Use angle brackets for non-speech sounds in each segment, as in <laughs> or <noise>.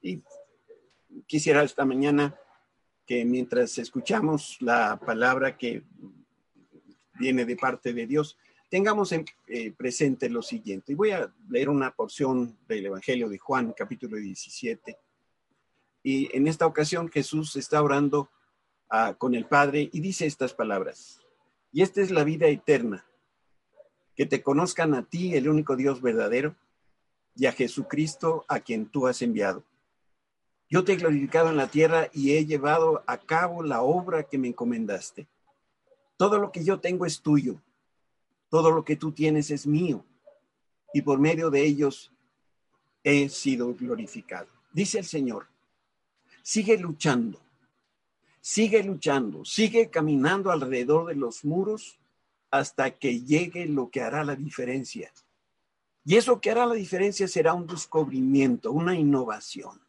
Y quisiera esta mañana que mientras escuchamos la palabra que viene de parte de Dios, tengamos en, eh, presente lo siguiente. Y voy a leer una porción del Evangelio de Juan, capítulo 17. Y en esta ocasión Jesús está orando ah, con el Padre y dice estas palabras. Y esta es la vida eterna, que te conozcan a ti, el único Dios verdadero, y a Jesucristo a quien tú has enviado. Yo te he glorificado en la tierra y he llevado a cabo la obra que me encomendaste. Todo lo que yo tengo es tuyo, todo lo que tú tienes es mío, y por medio de ellos he sido glorificado. Dice el Señor, sigue luchando, sigue luchando, sigue caminando alrededor de los muros hasta que llegue lo que hará la diferencia. Y eso que hará la diferencia será un descubrimiento, una innovación.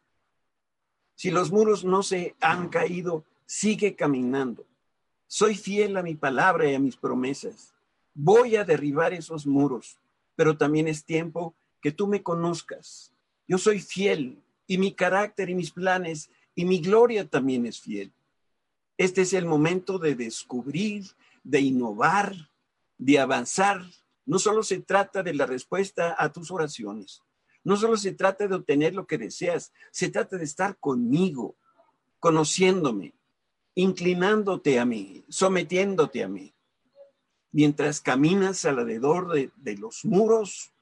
Si los muros no se han caído, sigue caminando. Soy fiel a mi palabra y a mis promesas. Voy a derribar esos muros, pero también es tiempo que tú me conozcas. Yo soy fiel y mi carácter y mis planes y mi gloria también es fiel. Este es el momento de descubrir, de innovar, de avanzar. No solo se trata de la respuesta a tus oraciones, no solo se trata de obtener lo que deseas, se trata de estar conmigo, conociéndome, inclinándote a mí, sometiéndote a mí. Mientras caminas alrededor de, de los muros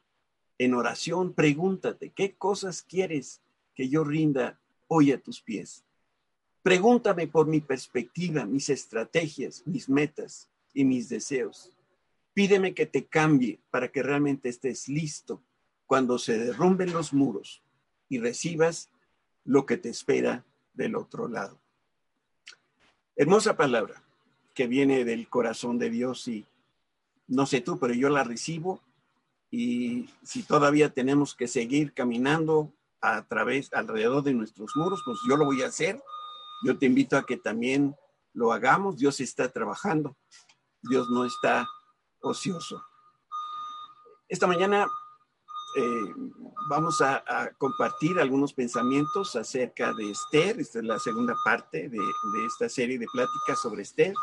en oración, pregúntate, ¿qué cosas quieres que yo rinda hoy a tus pies? Pregúntame por mi perspectiva, mis estrategias, mis metas y mis deseos. Pídeme que te cambie para que realmente estés listo cuando se derrumben los muros y recibas lo que te espera del otro lado. Hermosa palabra que viene del corazón de Dios y no sé tú, pero yo la recibo y si todavía tenemos que seguir caminando a través, alrededor de nuestros muros, pues yo lo voy a hacer. Yo te invito a que también lo hagamos. Dios está trabajando. Dios no está ocioso. Esta mañana eh, vamos a, compartir algunos pensamientos acerca de Esther. Esta es la segunda parte de, esta serie de pláticas sobre Esther.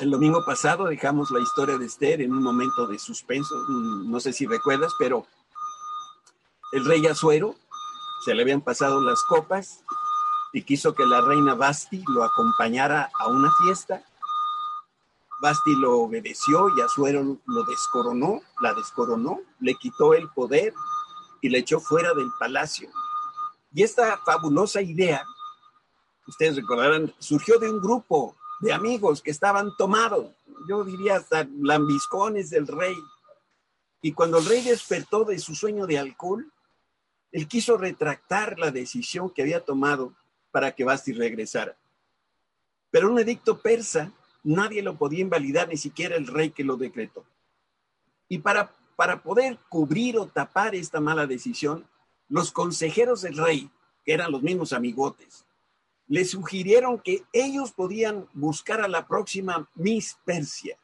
El domingo pasado dejamos la historia de Esther en un momento de suspenso. No sé si recuerdas, pero el rey Azuero se le habían pasado las copas y quiso que la reina Basti lo acompañara a una fiesta Basti lo obedeció y Azuero lo descoronó, la descoronó, le quitó el poder y le echó fuera del palacio. Y esta fabulosa idea, ustedes recordarán, surgió de un grupo de amigos que estaban tomados, yo diría hasta lambiscones del rey. Y cuando el rey despertó de su sueño de alcohol, él quiso retractar la decisión que había tomado para que Basti regresara. Pero un edicto persa nadie lo podía invalidar, ni siquiera el rey que lo decretó. Y para, para poder cubrir o tapar esta mala decisión, los consejeros del rey, que eran los mismos amigotes, le sugirieron que ellos podían buscar a la próxima Miss Persia.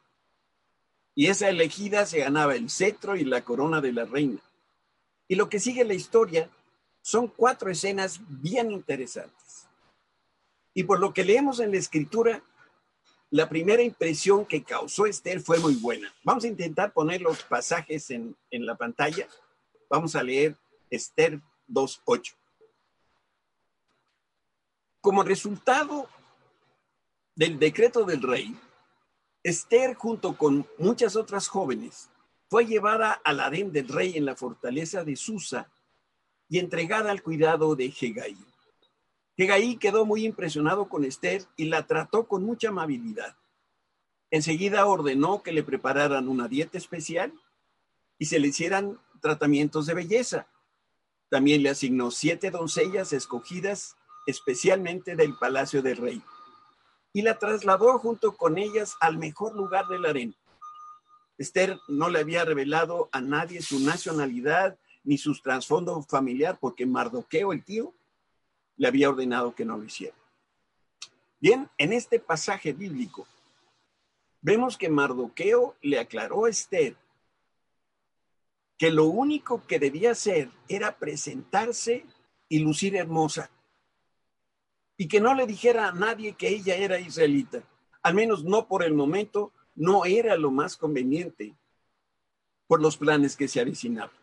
Y esa elegida se ganaba el cetro y la corona de la reina. Y lo que sigue la historia son cuatro escenas bien interesantes. Y por lo que leemos en la escritura, la primera impresión que causó Esther fue muy buena. Vamos a intentar poner los pasajes en, la pantalla. Vamos a leer Esther 2.8. Como resultado del decreto del rey, Esther, junto con muchas otras jóvenes, fue llevada al harén del rey en la fortaleza de Susa y entregada al cuidado de Hegai. Hegai quedó muy impresionado con Esther y la trató con mucha amabilidad. Enseguida ordenó que le prepararan una dieta especial y se le hicieran tratamientos de belleza. También le asignó siete doncellas escogidas especialmente del palacio del rey y la trasladó junto con ellas al mejor lugar del harén. Esther no le había revelado a nadie su nacionalidad ni su trasfondo familiar porque Mardoqueo, el tío, le había ordenado que no lo hiciera. Bien, en este pasaje bíblico vemos que Mardoqueo le aclaró a Esther que lo único que debía hacer era presentarse y lucir hermosa. Y que no le dijera a nadie que ella era israelita. Al menos no por el momento, no era lo más conveniente por los planes que se avecinaban.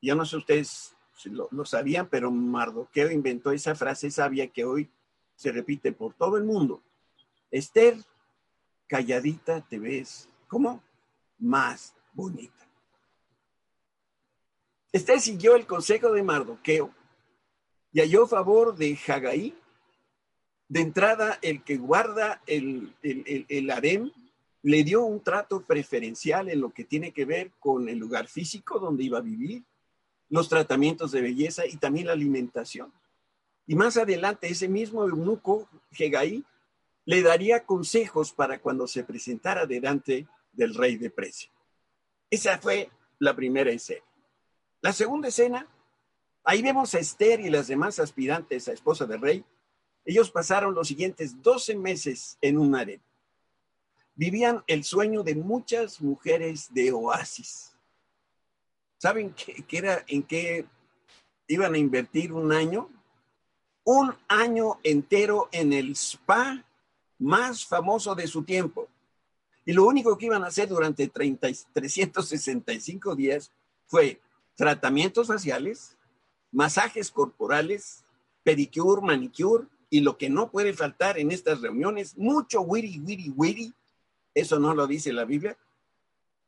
Ya no sé ustedes lo, sabían, pero Mardoqueo inventó esa frase sabia que hoy se repite por todo el mundo. Esther, calladita te ves, ¿cómo? Más bonita. Esther siguió el consejo de Mardoqueo y halló favor de Hagaí. De entrada, el que guarda el, el, el, harem le dio un trato preferencial en lo que tiene que ver con el lugar físico donde iba a vivir, los tratamientos de belleza y también la alimentación. Y más adelante, ese mismo eunuco, Hegai, le daría consejos para cuando se presentara delante del rey de precio. Esa fue la primera escena. La segunda escena, ahí vemos a Esther y las demás aspirantes a esposa del rey. Ellos pasaron los siguientes 12 meses en un harem. Vivían el sueño de muchas mujeres de oasis. ¿Saben qué, era, en qué iban a invertir un año? Un año entero en el spa más famoso de su tiempo. Y lo único que iban a hacer durante 30, 365 días fue tratamientos faciales, masajes corporales, pedicure, manicure y lo que no puede faltar en estas reuniones, mucho wiri, wiri, wiri. Eso no lo dice la Biblia,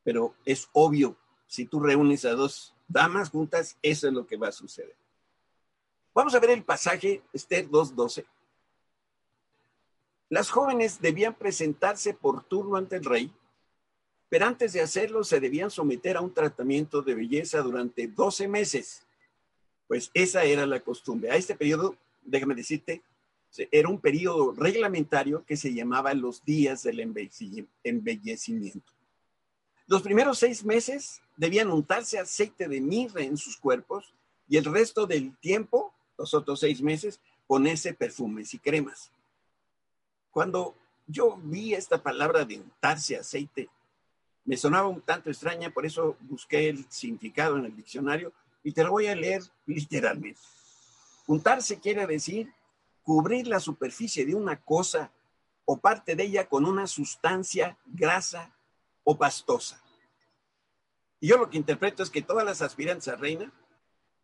pero es obvio. Si tú reúnes a dos damas juntas, eso es lo que va a suceder. Vamos a ver el pasaje Esther 2.12. Las jóvenes debían presentarse por turno ante el rey pero antes de hacerlo se debían someter a un tratamiento de belleza durante 12 meses. Pues esa era la costumbre. A este periodo, déjame decirte, era un periodo reglamentario que se llamaba los días del embellecimiento. Los primeros seis meses debían untarse aceite de mirra en sus cuerpos y el resto del tiempo, los otros seis meses, ponerse perfumes y cremas. Cuando yo vi esta palabra de untarse aceite, me sonaba un tanto extraña, por eso busqué el significado en el diccionario y te lo voy a leer literalmente. Untarse quiere decir cubrir la superficie de una cosa o parte de ella con una sustancia grasa o pastosa. Y yo lo que interpreto es que todas las aspirantes a reina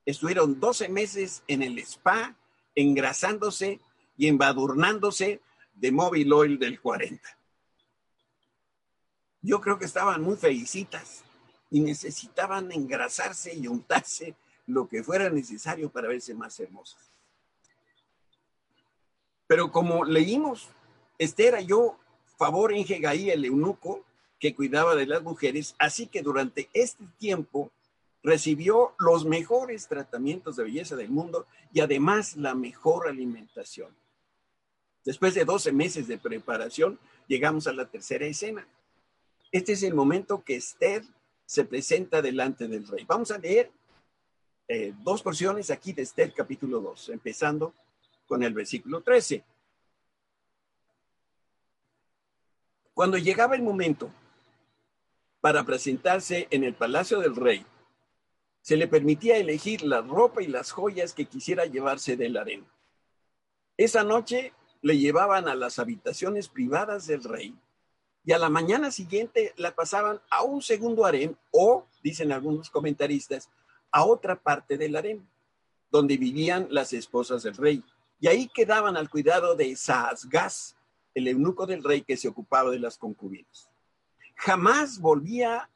estuvieron 12 meses en el spa engrasándose y embadurnándose de móvil oil del 40 yo creo que estaban muy felicitas y necesitaban engrasarse y untarse lo que fuera necesario para verse más hermosas. Pero como leímos, Esther halló favor en Jegaí, el eunuco, que cuidaba de las mujeres, así que durante este tiempo recibió los mejores tratamientos de belleza del mundo y además la mejor alimentación. Después de 12 meses de preparación, llegamos a la tercera escena. Este es el momento que Esther se presenta delante del rey. Vamos a leer eh, dos porciones aquí de Esther capítulo 2, empezando con el versículo 13. Cuando llegaba el momento para presentarse en el palacio del rey, se le permitía elegir la ropa y las joyas que quisiera llevarse del harén. Esa noche le llevaban a las habitaciones privadas del rey y a la mañana siguiente la pasaban a un segundo harem o, dicen algunos comentaristas, a otra parte del harem, donde vivían las esposas del rey. Y ahí quedaban al cuidado de Saasgas, el eunuco del rey que se ocupaba de las concubinas. Jamás volvía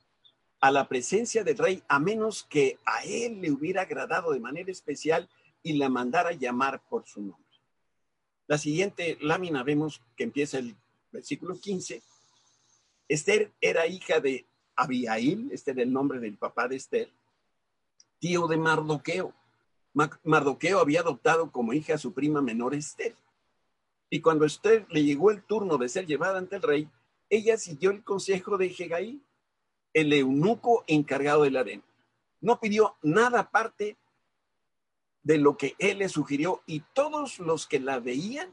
a la presencia del rey a menos que a él le hubiera agradado de manera especial y la mandara llamar por su nombre. La siguiente lámina vemos que empieza el versículo 15 Esther era hija de Abiail, este era el nombre del papá de Esther, tío de Mardoqueo. Mardoqueo había adoptado como hija a su prima menor Esther. Y cuando Esther le llegó el turno de ser llevada ante el rey, ella siguió el consejo de Hegai, el eunuco encargado del harén. No pidió nada aparte de lo que él le sugirió y todos los que la veían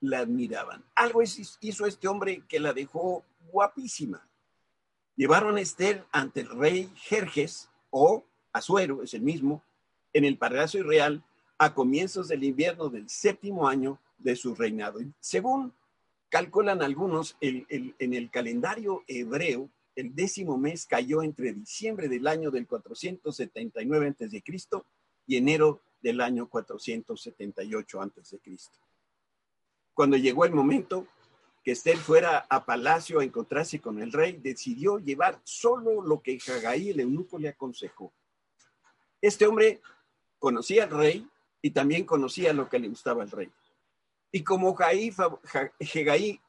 la admiraban. Algo hizo este hombre que la dejó guapísima. Llevaron a Esther ante el rey Jerjes o Azuero, es el mismo, en el Palacio Real a comienzos del invierno del séptimo año de su reinado. Según calculan algunos, en el calendario hebreo, el décimo mes cayó entre diciembre del año del 479 a.C. y enero del año 478 a.C. Cuando llegó el momento que Esther fuera a palacio a encontrarse con el rey, decidió llevar solo lo que Hagaí, el eunuco, le aconsejó. Este hombre conocía al rey y también conocía lo que le gustaba al rey. Y como Hagaí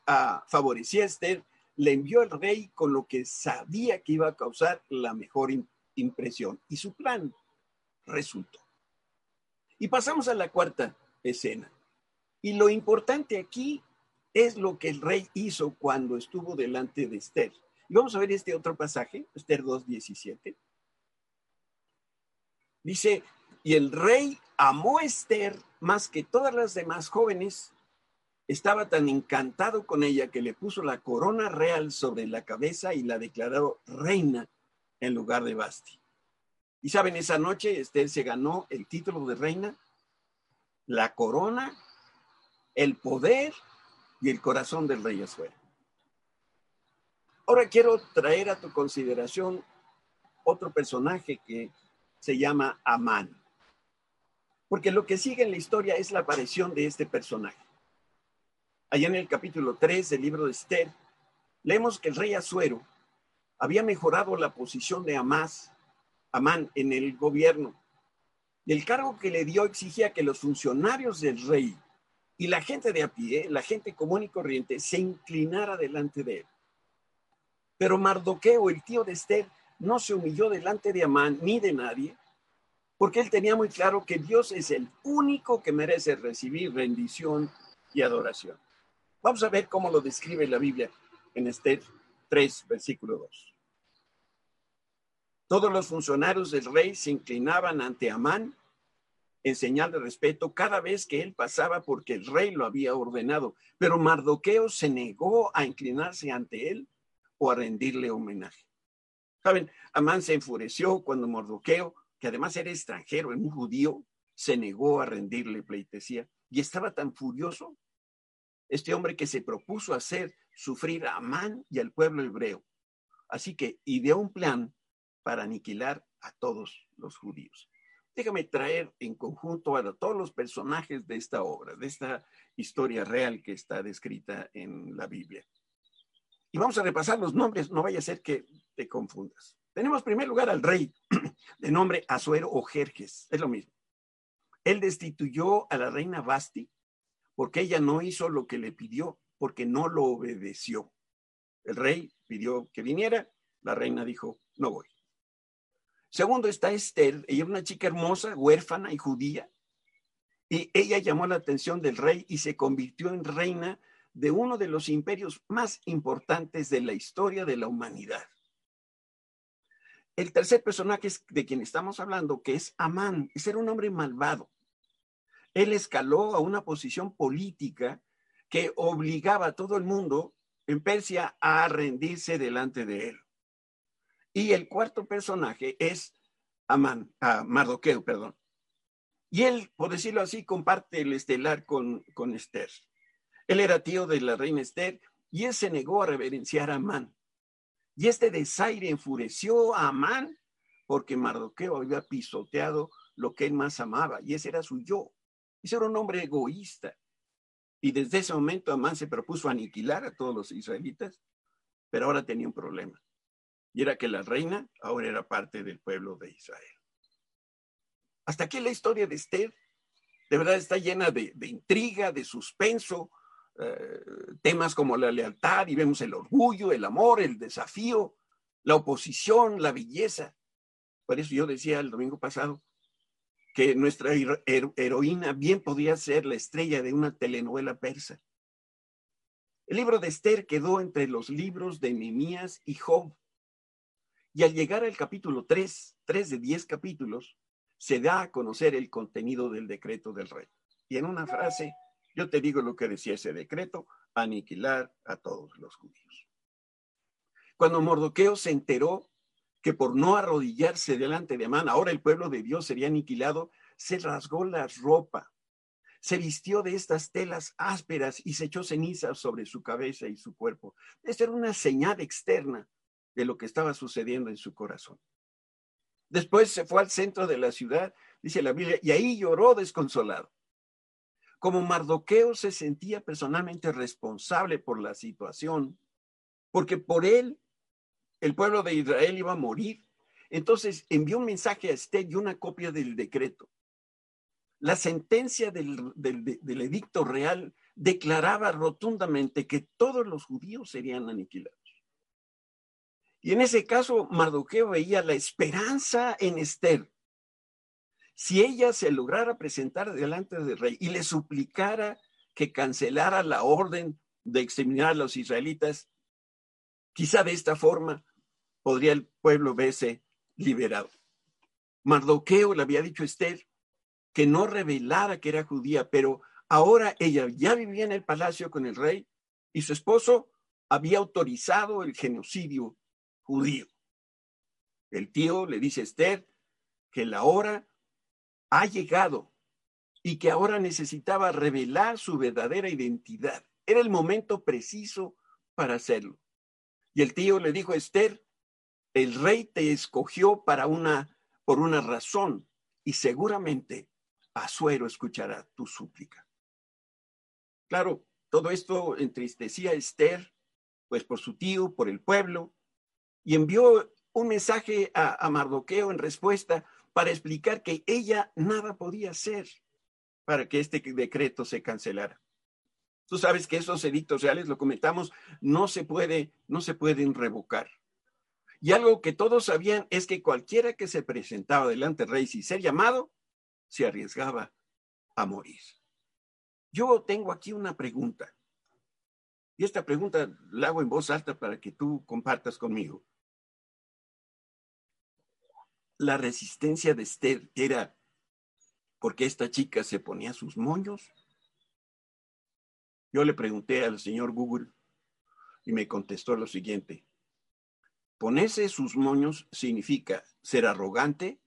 ah, favorecía a Esther, le envió al rey con lo que sabía que iba a causar la mejor impresión. Y su plan resultó. Y pasamos a la cuarta escena. Y lo importante aquí es lo que el rey hizo cuando estuvo delante de Esther. Y vamos a ver este otro pasaje, Esther 2.17. Dice, y el rey amó a Esther más que todas las demás jóvenes. Estaba tan encantado con ella que le puso la corona real sobre la cabeza y la declaró reina en lugar de Basti. Y saben, esa noche Esther se ganó el título de reina, la corona, el poder y el corazón del rey Azuero. Ahora quiero traer a tu consideración otro personaje que se llama Amán. Porque lo que sigue en la historia es la aparición de este personaje. Allá en el capítulo 3 del libro de Esther, leemos que el rey Azuero había mejorado la posición de Amán en el gobierno. Y el cargo que le dio exigía que los funcionarios del rey y la gente de a pie, la gente común y corriente, se inclinara delante de él. Pero Mardoqueo, el tío de Esther, no se humilló delante de Amán ni de nadie, porque él tenía muy claro que Dios es el único que merece recibir rendición y adoración. Vamos a ver cómo lo describe la Biblia en Esther 3, versículo 2. Todos los funcionarios del rey se inclinaban ante Amán en señal de respeto cada vez que él pasaba porque el rey lo había ordenado. Pero Mardoqueo se negó a inclinarse ante él o a rendirle homenaje. Saben, Amán se enfureció cuando Mardoqueo, que además era extranjero, un judío, se negó a rendirle pleitesía y estaba tan furioso este hombre que se propuso hacer sufrir a Amán y al pueblo hebreo. Así que ideó un plan para aniquilar a todos los judíos déjame traer en conjunto a todos los personajes de esta obra, de esta historia real que está descrita en la Biblia. Y vamos a repasar los nombres, no vaya a ser que te confundas. Tenemos en primer lugar al rey, <clears throat> de nombre Azuero o Jerjes, es lo mismo. Él destituyó a la reina Basti porque ella no hizo lo que le pidió, porque no lo obedeció. El rey pidió que viniera, la reina dijo, no voy. Segundo está Esther, ella era una chica hermosa, huérfana y judía, y ella llamó la atención del rey y se convirtió en reina de uno de los imperios más importantes de la historia de la humanidad. El tercer personaje de quien estamos hablando, que es Amán, es era un hombre malvado. Él escaló a una posición política que obligaba a todo el mundo en Persia a rendirse delante de él. Y el cuarto personaje es Amán, a Mardoqueo, perdón. Y él, por decirlo así, comparte el estelar con, con Esther. Él era tío de la reina Esther y él se negó a reverenciar a Amán. Y este desaire enfureció a Amán porque Mardoqueo había pisoteado lo que él más amaba y ese era su yo. Ese era un hombre egoísta. Y desde ese momento Amán se propuso aniquilar a todos los israelitas, pero ahora tenía un problema y era que la reina ahora era parte del pueblo de Israel. Hasta aquí la historia de Esther, de verdad está llena de, intriga, de suspenso, eh, temas como la lealtad y vemos el orgullo, el amor, el desafío, la oposición, la belleza. Por eso yo decía el domingo pasado que nuestra heroína bien podía ser la estrella de una telenovela persa. El libro de Esther quedó entre los libros de Nehemías y Job. Y al llegar al capítulo 3, 3 de 10 capítulos, se da a conocer el contenido del decreto del rey. Y en una frase, yo te digo lo que decía ese decreto, aniquilar a todos los judíos. Cuando Mordoqueo se enteró que por no arrodillarse delante de Amán, ahora el pueblo de Dios sería aniquilado, se rasgó la ropa, se vistió de estas telas ásperas y se echó cenizas sobre su cabeza y su cuerpo. Esta era una señal externa de lo que estaba sucediendo en su corazón. Después se fue al centro de la ciudad, dice la Biblia, y ahí lloró desconsolado. Como Mardoqueo se sentía personalmente responsable por la situación, porque por él el pueblo de Israel iba a morir. Entonces envió un mensaje a Esther y una copia del decreto. La sentencia del, del edicto real declaraba rotundamente que todos los judíos serían aniquilados. Y en ese caso, Mardoqueo veía la esperanza en Esther. Si ella se lograra presentar delante del rey y le suplicara que cancelara la orden de exterminar a los israelitas, quizá de esta forma podría el pueblo verse liberado. Mardoqueo le había dicho a Esther que no revelara que era judía, pero ahora ella ya vivía en el palacio con el rey y su esposo había autorizado el genocidio judío. El tío le dice a Esther que la hora ha llegado y que ahora necesitaba revelar su verdadera identidad. Era el momento preciso para hacerlo. Y el tío le dijo a Esther, el rey te escogió para una, por una razón y seguramente Azuero escuchará tu súplica. Claro, todo esto entristecía a Esther, pues por su tío, por el pueblo, y envió un mensaje a, a Mardoqueo en respuesta para explicar que ella nada podía hacer para que este decreto se cancelara. Tú sabes que esos edictos reales, lo comentamos, no se puede, no se pueden revocar. Y algo que todos sabían es que cualquiera que se presentaba delante del rey sin ser llamado, se arriesgaba a morir. Yo tengo aquí una pregunta. Y esta pregunta la hago en voz alta para que tú compartas conmigo. La resistencia de Esther era porque esta chica se ponía sus moños. Yo le pregunté al señor Google y me contestó lo siguiente. Ponerse sus moños significa ser arrogante,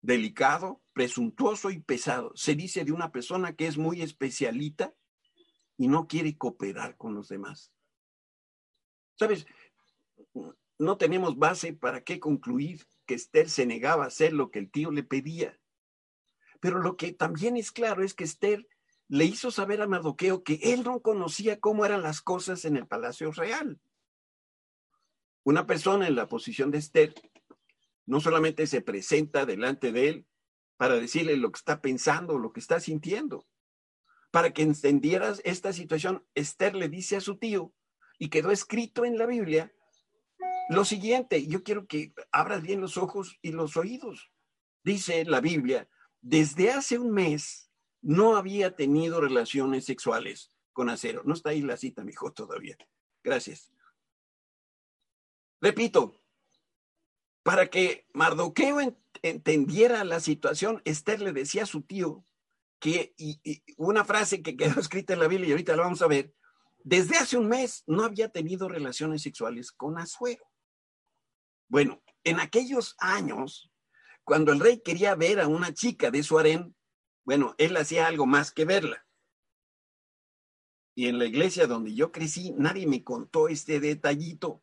delicado, presuntuoso y pesado. Se dice de una persona que es muy especialita y no quiere cooperar con los demás. ¿Sabes? No tenemos base para qué concluir que Esther se negaba a hacer lo que el tío le pedía. Pero lo que también es claro es que Esther le hizo saber a Mardoqueo que él no conocía cómo eran las cosas en el palacio real. Una persona en la posición de Esther no solamente se presenta delante de él para decirle lo que está pensando, lo que está sintiendo. Para que entendieras esta situación, Esther le dice a su tío, y quedó escrito en la Biblia, lo siguiente, yo quiero que abras bien los ojos y los oídos. Dice la Biblia, desde hace un mes no había tenido relaciones sexuales con acero. No está ahí la cita, mi hijo, todavía. Gracias. Repito, para que Mardoqueo entendiera la situación, Esther le decía a su tío que, y, una frase que quedó <laughs> escrita en la Biblia y ahorita la vamos a ver, desde hace un mes no había tenido relaciones sexuales con Azuero. Bueno, en aquellos años, cuando el rey quería ver a una chica de su harén, bueno, él hacía algo más que verla. Y en la iglesia donde yo crecí, nadie me contó este detallito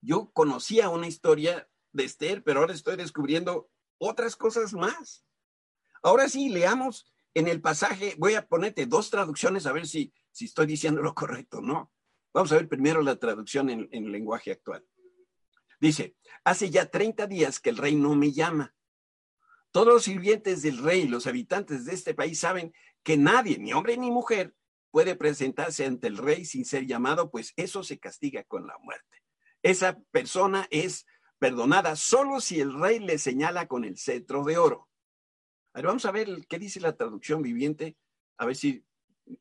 yo conocía una historia de Esther, pero ahora estoy descubriendo otras cosas más. Ahora sí, leamos en el pasaje, voy a ponerte dos traducciones a ver si, si estoy diciendo lo correcto, ¿no? Vamos a ver primero la traducción en, en lenguaje actual. Dice, hace ya 30 días que el rey no me llama. Todos los sirvientes del rey, los habitantes de este país saben que nadie, ni hombre ni mujer, puede presentarse ante el rey sin ser llamado, pues eso se castiga con la muerte esa persona es perdonada solo si el rey le señala con el cetro de oro. vamos a ver qué dice la traducción viviente, a ver si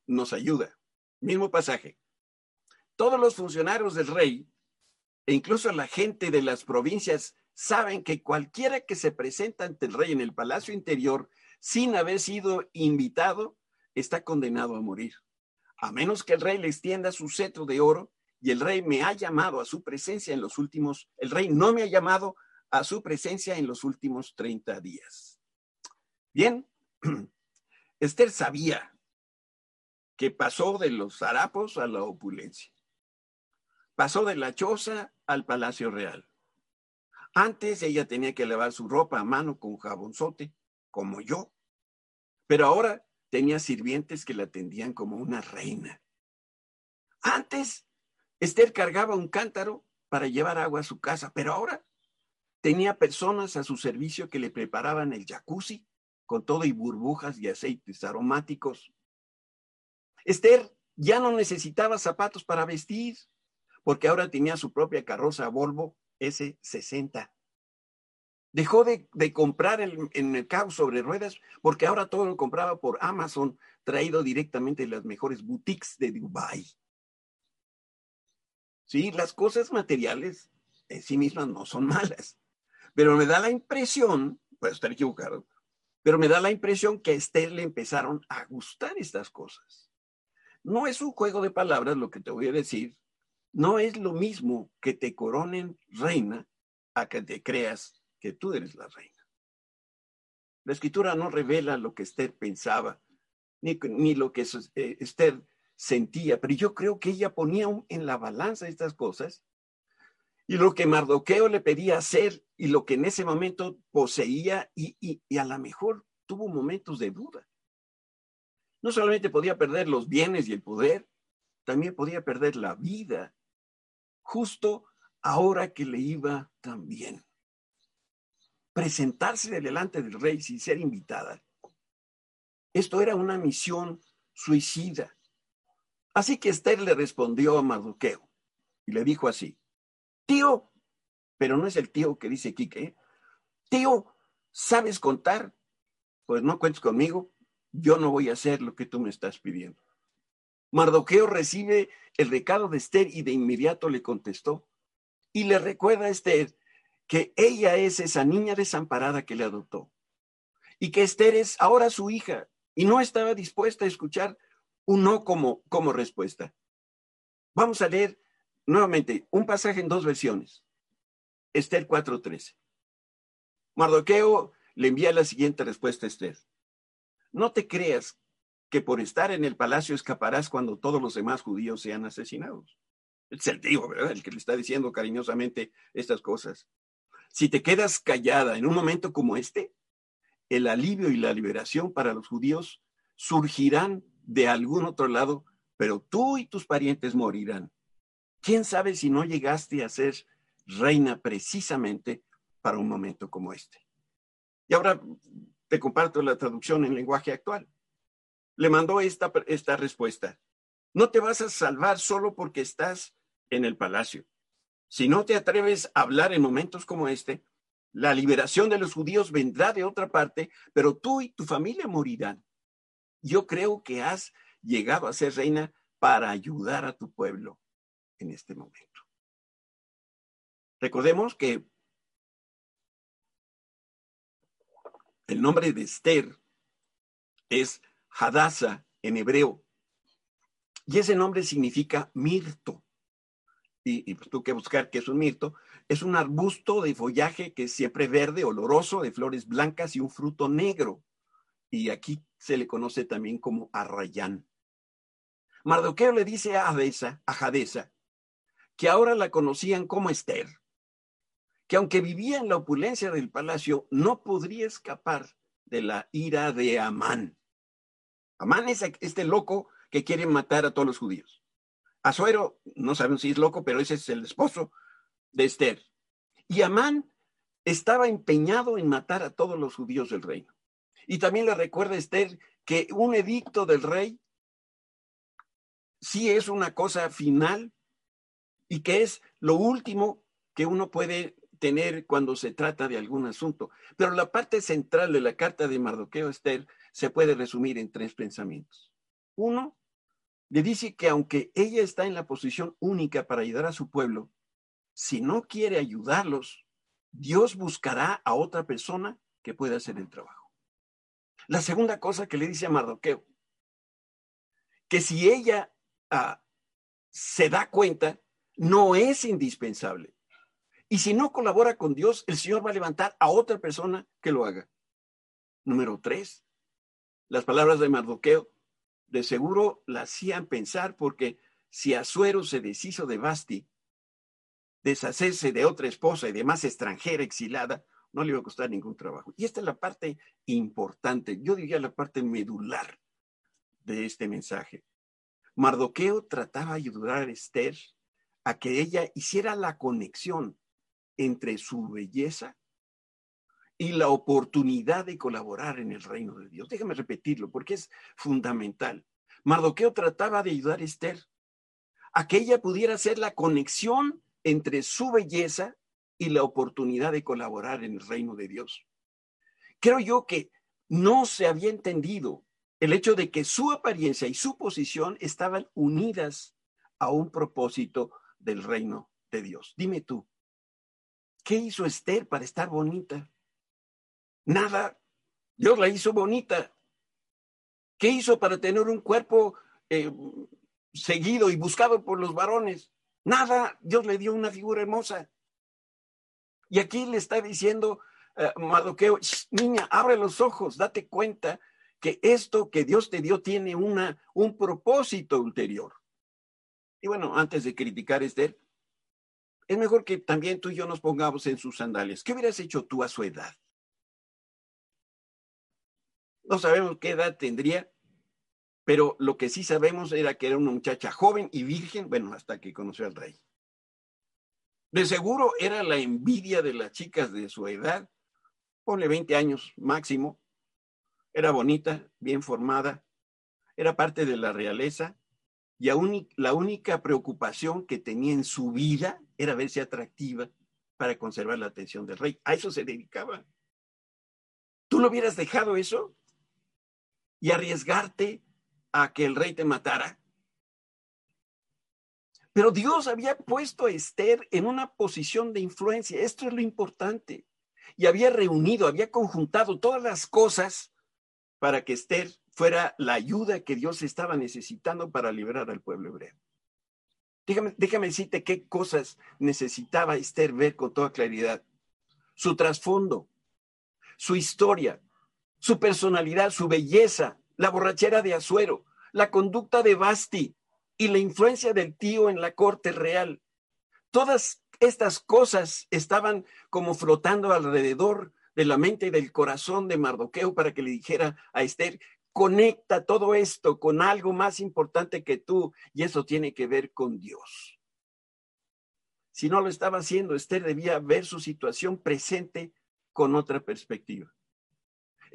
nos ayuda. Mismo pasaje. Todos los funcionarios del rey e incluso la gente de las provincias saben que cualquiera que se presenta ante el rey en el palacio interior sin haber sido invitado está condenado a morir, a menos que el rey le extienda su cetro de oro y el rey me ha llamado a su presencia en los últimos, el rey no me ha llamado a su presencia en los últimos 30 días. Bien, <clears throat> Esther sabía que pasó de los harapos a la opulencia. Pasó de la choza al palacio real. Antes ella tenía que lavar su ropa a mano con jabonzote, como yo. Pero ahora tenía sirvientes que la atendían como una reina. Antes, Esther cargaba un cántaro para llevar agua a su casa, pero ahora tenía personas a su servicio que le preparaban el jacuzzi con todo y burbujas y aceites aromáticos. Esther ya no necesitaba zapatos para vestir, porque ahora tenía su propia carroza Volvo S60. Dejó de, comprar en el mercado sobre ruedas porque ahora todo lo compraba por Amazon, traído directamente de las mejores boutiques de Dubai. Sí, las cosas materiales en sí mismas no son malas, pero me da la impresión, puedo estar equivocado, pero me da la impresión que a Esther le empezaron a gustar estas cosas. No es un juego de palabras lo que te voy a decir, no es lo mismo que te coronen reina a que te creas que tú eres la reina. La escritura no revela lo que Esther pensaba, ni, ni lo que eh, Esther sentía, pero yo creo que ella ponía en la balanza estas cosas y lo que Mardoqueo le pedía hacer y lo que en ese momento poseía y, a lo mejor tuvo momentos de duda. No solamente podía perder los bienes y el poder, también podía perder la vida, justo ahora que le iba tan bien. Presentarse delante del rey sin ser invitada. Esto era una misión suicida. Así que Esther le respondió a Mardoqueo y le dijo así, tío, pero no es el tío que dice Quique, ¿eh? tío, ¿sabes contar? Pues no cuentes conmigo, yo no voy a hacer lo que tú me estás pidiendo. Mardoqueo recibe el recado de Esther y de inmediato le contestó. Y le recuerda a Esther que ella es esa niña desamparada que le adoptó. Y que Esther es ahora su hija y no estaba dispuesta a escuchar un no como, como respuesta. Vamos a leer Nuevamente, un pasaje en dos versiones. Esther 4:13. Mardoqueo le envía la siguiente respuesta a Esther. No te creas que por estar en el palacio escaparás cuando todos los demás judíos sean asesinados. Es el tío, ¿verdad? El que le está diciendo cariñosamente estas cosas. Si te quedas callada en un momento como este, el alivio y la liberación para los judíos surgirán de algún otro lado, pero tú y tus parientes morirán. ¿Quién sabe si no llegaste a ser reina precisamente para un momento como este? Y ahora te comparto la traducción en lenguaje actual. Le mandó esta, esta respuesta. No te vas a salvar solo porque estás en el palacio. Si no te atreves a hablar en momentos como este, la liberación de los judíos vendrá de otra parte, pero tú y tu familia morirán. Yo creo que has llegado a ser reina para ayudar a tu pueblo en este momento. Recordemos que el nombre de Esther es Hadassah en hebreo, y ese nombre significa mirto. Y, pues tú que buscar qué es un mirto. Es un arbusto de follaje que es siempre verde, oloroso, de flores blancas y un fruto negro. Y aquí se le conoce también como arrayán. Mardoqueo le dice a Hadesa, a que ahora la conocían como Esther, que aunque vivía en la opulencia del palacio, no podría escapar de la ira de Amán. Amán es este loco que quiere matar a todos los judíos. Azuero, no sabemos si es loco, pero ese es el esposo de Esther. Y Amán estaba empeñado en matar a todos los judíos del reino. Y también le recuerda a Esther que un edicto del rey sí es una cosa final y que es lo último que uno puede tener cuando se trata de algún asunto. Pero la parte central de la carta de Mardoqueo Esther se puede resumir en tres pensamientos. Uno, le dice que aunque ella está en la posición única para ayudar a su pueblo, si no quiere ayudarlos, Dios buscará a otra persona que pueda hacer el trabajo. La segunda cosa que le dice a Mardoqueo, que si ella ah, se da cuenta no es indispensable. Y si no colabora con Dios, el Señor va a levantar a otra persona que lo haga. Número tres, las palabras de Mardoqueo de seguro la hacían pensar porque si Azuero se deshizo de Basti, deshacerse de otra esposa y de más extranjera exilada, no le iba a costar ningún trabajo. Y esta es la parte importante, yo diría la parte medular de este mensaje. Mardoqueo trataba de ayudar a Esther a que ella hiciera la conexión entre su belleza y la oportunidad de colaborar en el reino de Dios. Déjame repetirlo porque es fundamental. Mardoqueo trataba de ayudar a Esther a que ella pudiera hacer la conexión entre su belleza y la oportunidad de colaborar en el reino de Dios. Creo yo que no se había entendido el hecho de que su apariencia y su posición estaban unidas a un propósito del reino de Dios. Dime tú, ¿qué hizo Esther para estar bonita? Nada. Dios la hizo bonita. ¿Qué hizo para tener un cuerpo eh, seguido y buscado por los varones? Nada. Dios le dio una figura hermosa. Y aquí le está diciendo uh, Mardoqueo, niña, abre los ojos, date cuenta que esto que Dios te dio tiene una, un propósito ulterior. Y bueno, antes de criticar a Esther, es mejor que también tú y yo nos pongamos en sus sandalias. ¿Qué hubieras hecho tú a su edad? No sabemos qué edad tendría, pero lo que sí sabemos era que era una muchacha joven y virgen, bueno, hasta que conoció al rey. De seguro era la envidia de las chicas de su edad, ponle 20 años máximo. Era bonita, bien formada, era parte de la realeza y la única preocupación que tenía en su vida era verse atractiva para conservar la atención del rey. A eso se dedicaba. ¿Tú no hubieras dejado eso? Y arriesgarte a que el rey te matara. Pero Dios había puesto a Esther en una posición de influencia. Esto es lo importante. Y había reunido, había conjuntado todas las cosas para que Esther fuera la ayuda que Dios estaba necesitando para liberar al pueblo hebreo. Déjame, decirte qué cosas necesitaba Esther ver con toda claridad. Su trasfondo, su historia, su personalidad, su belleza, la borrachera de Azuero, la conducta de Basti, y la influencia del tío en la corte real. Todas estas cosas estaban como flotando alrededor de la mente y del corazón de Mardoqueo para que le dijera a Esther, conecta todo esto con algo más importante que tú y eso tiene que ver con Dios. Si no lo estaba haciendo, Esther debía ver su situación presente con otra perspectiva.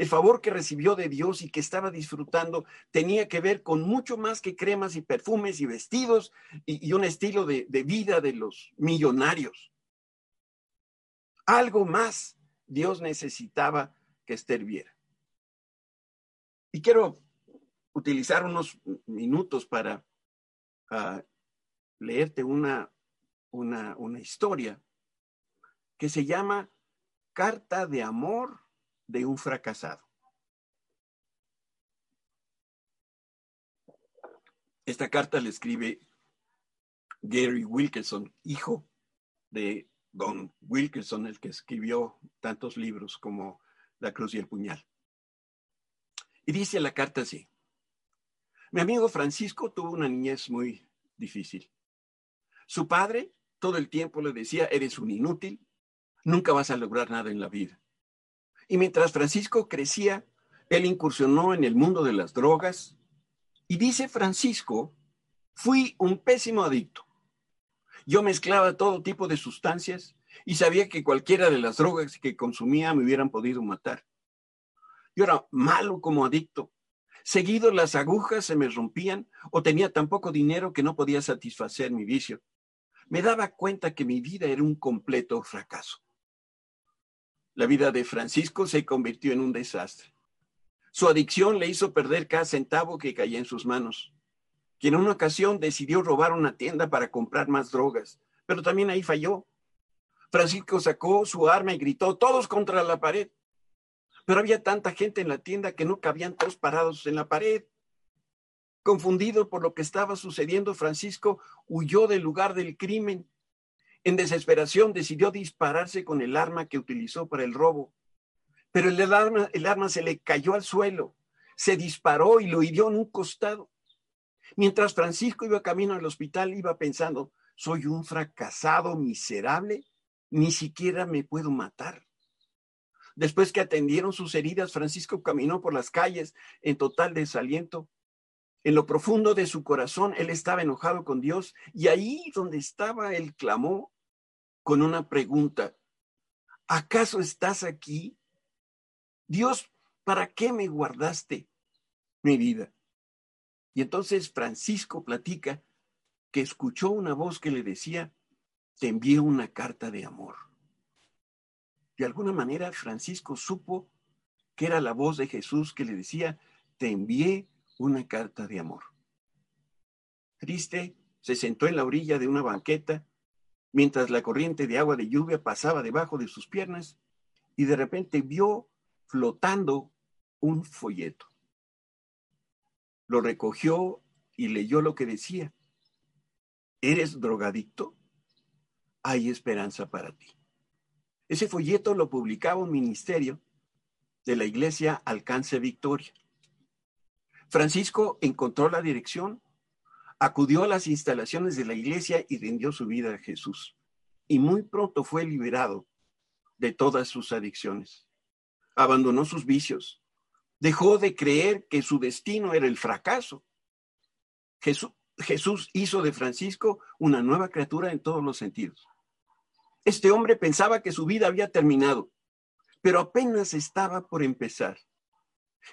El favor que recibió de Dios y que estaba disfrutando tenía que ver con mucho más que cremas y perfumes y vestidos y, un estilo de, vida de los millonarios. Algo más Dios necesitaba que Esther viera. Y quiero utilizar unos minutos para ah, leerte una, una historia que se llama Carta de Amor de un fracasado. Esta carta le escribe Gary Wilkerson, hijo de Don Wilkerson, el que escribió tantos libros como La Cruz y el Puñal. Y dice la carta así. Mi amigo Francisco tuvo una niñez muy difícil. Su padre todo el tiempo le decía, eres un inútil, nunca vas a lograr nada en la vida. Y mientras Francisco crecía, él incursionó en el mundo de las drogas. Y dice Francisco, fui un pésimo adicto. Yo mezclaba todo tipo de sustancias y sabía que cualquiera de las drogas que consumía me hubieran podido matar. Yo era malo como adicto. Seguido las agujas se me rompían o tenía tan poco dinero que no podía satisfacer mi vicio. Me daba cuenta que mi vida era un completo fracaso. La vida de Francisco se convirtió en un desastre. Su adicción le hizo perder cada centavo que caía en sus manos. Quien en una ocasión decidió robar una tienda para comprar más drogas, pero también ahí falló. Francisco sacó su arma y gritó, todos contra la pared. Pero había tanta gente en la tienda que no cabían todos parados en la pared. Confundido por lo que estaba sucediendo, Francisco huyó del lugar del crimen. En desesperación decidió dispararse con el arma que utilizó para el robo. Pero el arma, el arma se le cayó al suelo, se disparó y lo hirió en un costado. Mientras Francisco iba camino al hospital, iba pensando, soy un fracasado miserable, ni siquiera me puedo matar. Después que atendieron sus heridas, Francisco caminó por las calles en total desaliento. En lo profundo de su corazón, él estaba enojado con Dios y ahí donde estaba, él clamó con una pregunta. ¿Acaso estás aquí? Dios, ¿para qué me guardaste mi vida? Y entonces Francisco platica que escuchó una voz que le decía, te envío una carta de amor. De alguna manera Francisco supo que era la voz de Jesús que le decía, te envié una carta de amor. Triste, se sentó en la orilla de una banqueta mientras la corriente de agua de lluvia pasaba debajo de sus piernas y de repente vio flotando un folleto. Lo recogió y leyó lo que decía. ¿Eres drogadicto? Hay esperanza para ti. Ese folleto lo publicaba un ministerio de la iglesia Alcance Victoria. Francisco encontró la dirección, acudió a las instalaciones de la iglesia y rindió su vida a Jesús. Y muy pronto fue liberado de todas sus adicciones. Abandonó sus vicios. Dejó de creer que su destino era el fracaso. Jesús, Jesús hizo de Francisco una nueva criatura en todos los sentidos. Este hombre pensaba que su vida había terminado, pero apenas estaba por empezar.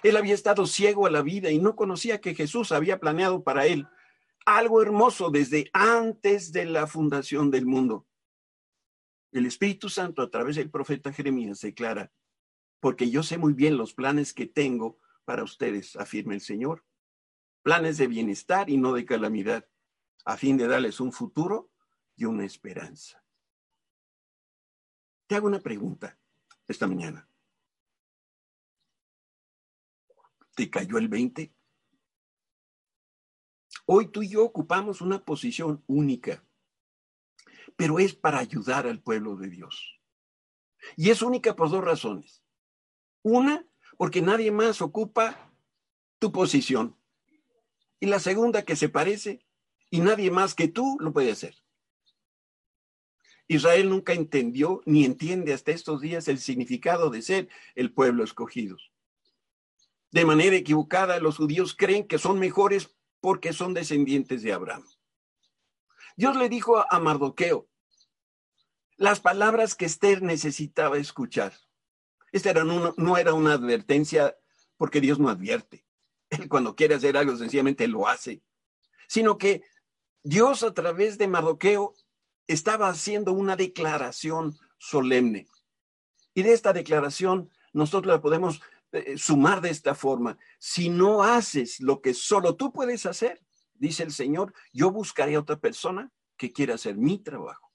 Él había estado ciego a la vida y no conocía que Jesús había planeado para él algo hermoso desde antes de la fundación del mundo. El Espíritu Santo a través del profeta Jeremías declara, porque yo sé muy bien los planes que tengo para ustedes, afirma el Señor. Planes de bienestar y no de calamidad, a fin de darles un futuro y una esperanza. Te hago una pregunta esta mañana. ¿Te cayó el 20? Hoy tú y yo ocupamos una posición única, pero es para ayudar al pueblo de Dios. Y es única por dos razones. Una, porque nadie más ocupa tu posición. Y la segunda, que se parece y nadie más que tú lo puede hacer. Israel nunca entendió ni entiende hasta estos días el significado de ser el pueblo escogido. De manera equivocada, los judíos creen que son mejores porque son descendientes de Abraham. Dios le dijo a Mardoqueo las palabras que Esther necesitaba escuchar. Esta no era una advertencia porque Dios no advierte. Él cuando quiere hacer algo sencillamente lo hace, sino que Dios a través de Mardoqueo estaba haciendo una declaración solemne. Y de esta declaración nosotros la podemos eh, sumar de esta forma. Si no haces lo que solo tú puedes hacer, dice el Señor, yo buscaré a otra persona que quiera hacer mi trabajo.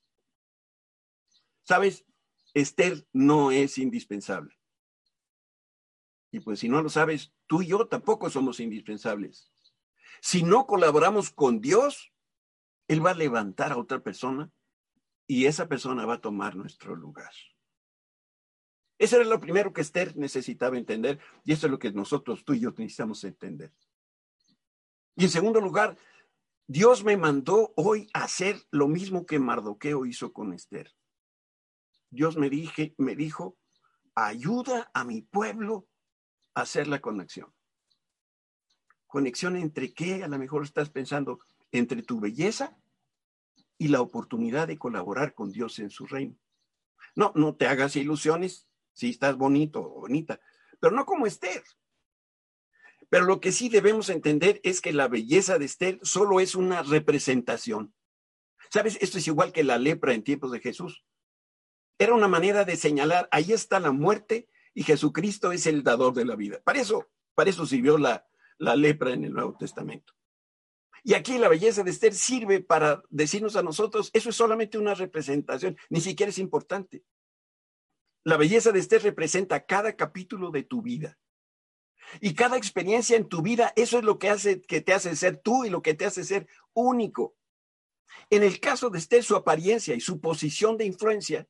¿Sabes? Esther no es indispensable. Y pues si no lo sabes, tú y yo tampoco somos indispensables. Si no colaboramos con Dios, Él va a levantar a otra persona y esa persona va a tomar nuestro lugar. Eso era lo primero que Esther necesitaba entender y eso es lo que nosotros, tú y yo, necesitamos entender. Y en segundo lugar, Dios me mandó hoy a hacer lo mismo que Mardoqueo hizo con Esther. Dios me, dije, me dijo, ayuda a mi pueblo a hacer la conexión. ¿Conexión entre qué? A lo mejor estás pensando entre tu belleza y la oportunidad de colaborar con Dios en su reino. No, no te hagas ilusiones si estás bonito o bonita, pero no como Esther. Pero lo que sí debemos entender es que la belleza de Esther solo es una representación. ¿Sabes? Esto es igual que la lepra en tiempos de Jesús. Era una manera de señalar, ahí está la muerte y Jesucristo es el dador de la vida. Para eso, para eso sirvió la, la lepra en el Nuevo Testamento. Y aquí la belleza de Esther sirve para decirnos a nosotros, eso es solamente una representación, ni siquiera es importante. La belleza de Esther representa cada capítulo de tu vida. Y cada experiencia en tu vida, eso es lo que hace que te hace ser tú y lo que te hace ser único. En el caso de Esther, su apariencia y su posición de influencia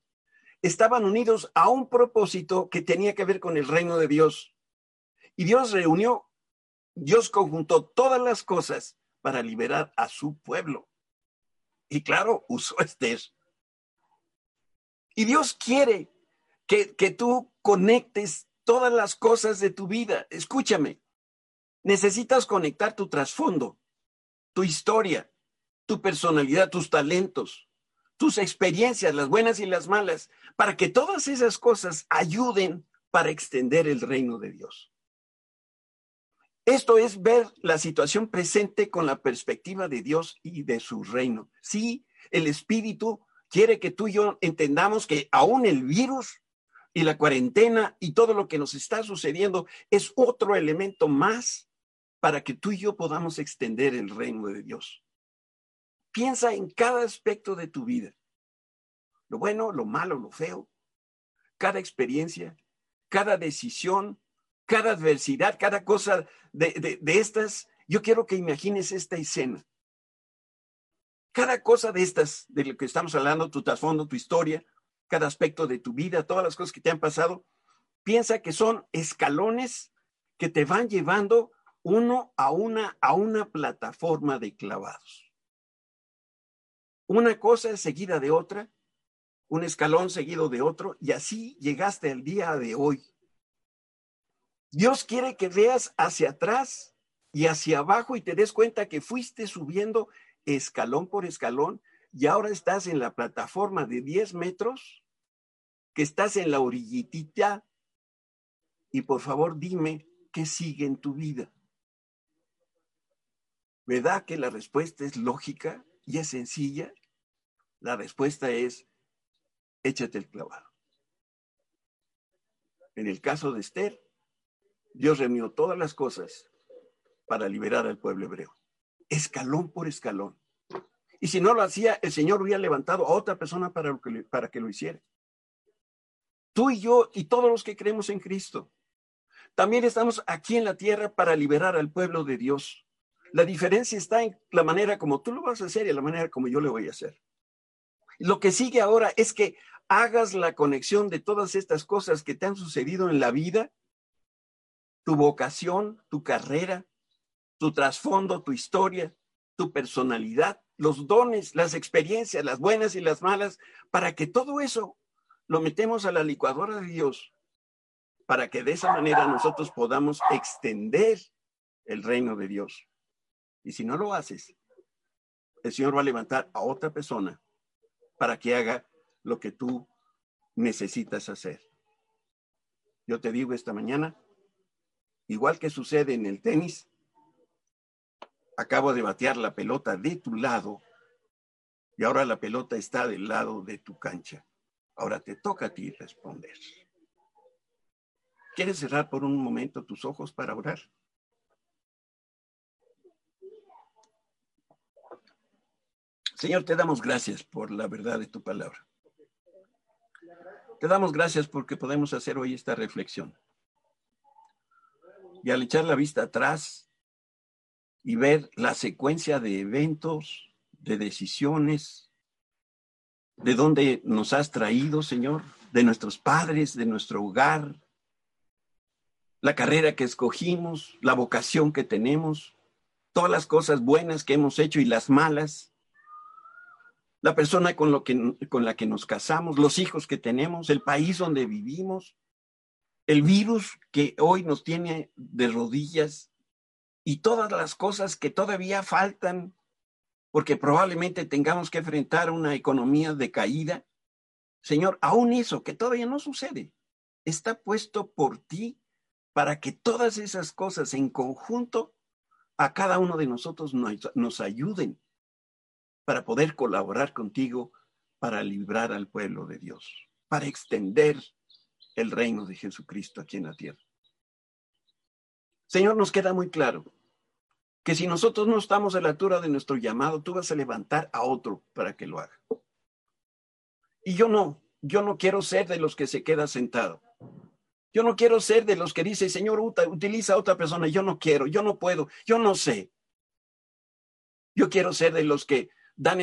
estaban unidos a un propósito que tenía que ver con el reino de Dios. Y Dios reunió, Dios conjuntó todas las cosas para liberar a su pueblo. Y claro, usó Esther. Y Dios quiere que, que tú conectes todas las cosas de tu vida. Escúchame, necesitas conectar tu trasfondo, tu historia, tu personalidad, tus talentos, tus experiencias, las buenas y las malas, para que todas esas cosas ayuden para extender el reino de Dios. Esto es ver la situación presente con la perspectiva de Dios y de su reino. Sí, el Espíritu quiere que tú y yo entendamos que aún el virus y la cuarentena y todo lo que nos está sucediendo es otro elemento más para que tú y yo podamos extender el reino de Dios. Piensa en cada aspecto de tu vida, lo bueno, lo malo, lo feo, cada experiencia, cada decisión, cada adversidad, cada cosa de, estas. Yo quiero que imagines esta escena. Cada cosa de estas, de lo que estamos hablando, tu trasfondo, tu historia, cada aspecto de tu vida, todas las cosas que te han pasado, piensa que son escalones que te van llevando uno a una a una plataforma de clavados. Una cosa seguida de otra, un escalón seguido de otro, y así llegaste al día de hoy. Dios quiere que veas hacia atrás y hacia abajo y te des cuenta que fuiste subiendo escalón por escalón y ahora estás en la plataforma de 10 metros, que estás en la orillitita, y por favor dime qué sigue en tu vida. ¿Verdad que la respuesta es lógica y es sencilla? La respuesta es, échate el clavado. En el caso de Esther, Dios reunió todas las cosas para liberar al pueblo hebreo, escalón por escalón. Y si no lo hacía, el Señor hubiera levantado a otra persona para, que, para que lo hiciera. Tú y yo y todos los que creemos en Cristo. También estamos aquí en la tierra para liberar al pueblo de Dios. La diferencia está en la manera como tú lo vas a hacer y la manera como yo lo voy a hacer. Lo que sigue ahora es que hagas la conexión de todas estas cosas que te han sucedido en la vida, tu vocación, tu carrera, tu trasfondo, tu historia, tu personalidad, los dones, las experiencias, las buenas y las malas, para que todo eso lo metemos a la licuadora de Dios, para que de esa manera nosotros podamos extender el reino de Dios. Y si no lo haces, el Señor va a levantar a otra persona para que haga lo que tú necesitas hacer. Yo te digo esta mañana, igual que sucede en el tenis, acabo de batear la pelota de tu lado y ahora la pelota está del lado de tu cancha. Ahora te toca a ti responder. ¿Quieres cerrar por un momento tus ojos para orar? Señor, te damos gracias por la verdad de tu palabra. Te damos gracias porque podemos hacer hoy esta reflexión. Y al echar la vista atrás y ver la secuencia de eventos, de decisiones, de dónde nos has traído, Señor, de nuestros padres, de nuestro hogar, la carrera que escogimos, la vocación que tenemos, todas las cosas buenas que hemos hecho y las malas, la persona con, lo que, con la que nos casamos, los hijos que tenemos, el país donde vivimos, el virus que hoy nos tiene de rodillas y todas las cosas que todavía faltan, porque probablemente tengamos que enfrentar una economía de caída. Señor, aún eso que todavía no sucede, está puesto por ti para que todas esas cosas en conjunto a cada uno de nosotros nos, nos ayuden para poder colaborar contigo para librar al pueblo de Dios, para extender el reino de Jesucristo aquí en la tierra. Señor, nos queda muy claro que si nosotros no estamos a la altura de nuestro llamado, tú vas a levantar a otro para que lo haga. Y yo no, yo no quiero ser de los que se queda sentado. Yo no quiero ser de los que dice, Señor, utiliza a otra persona. Yo no quiero, yo no puedo, yo no sé. Yo quiero ser de los que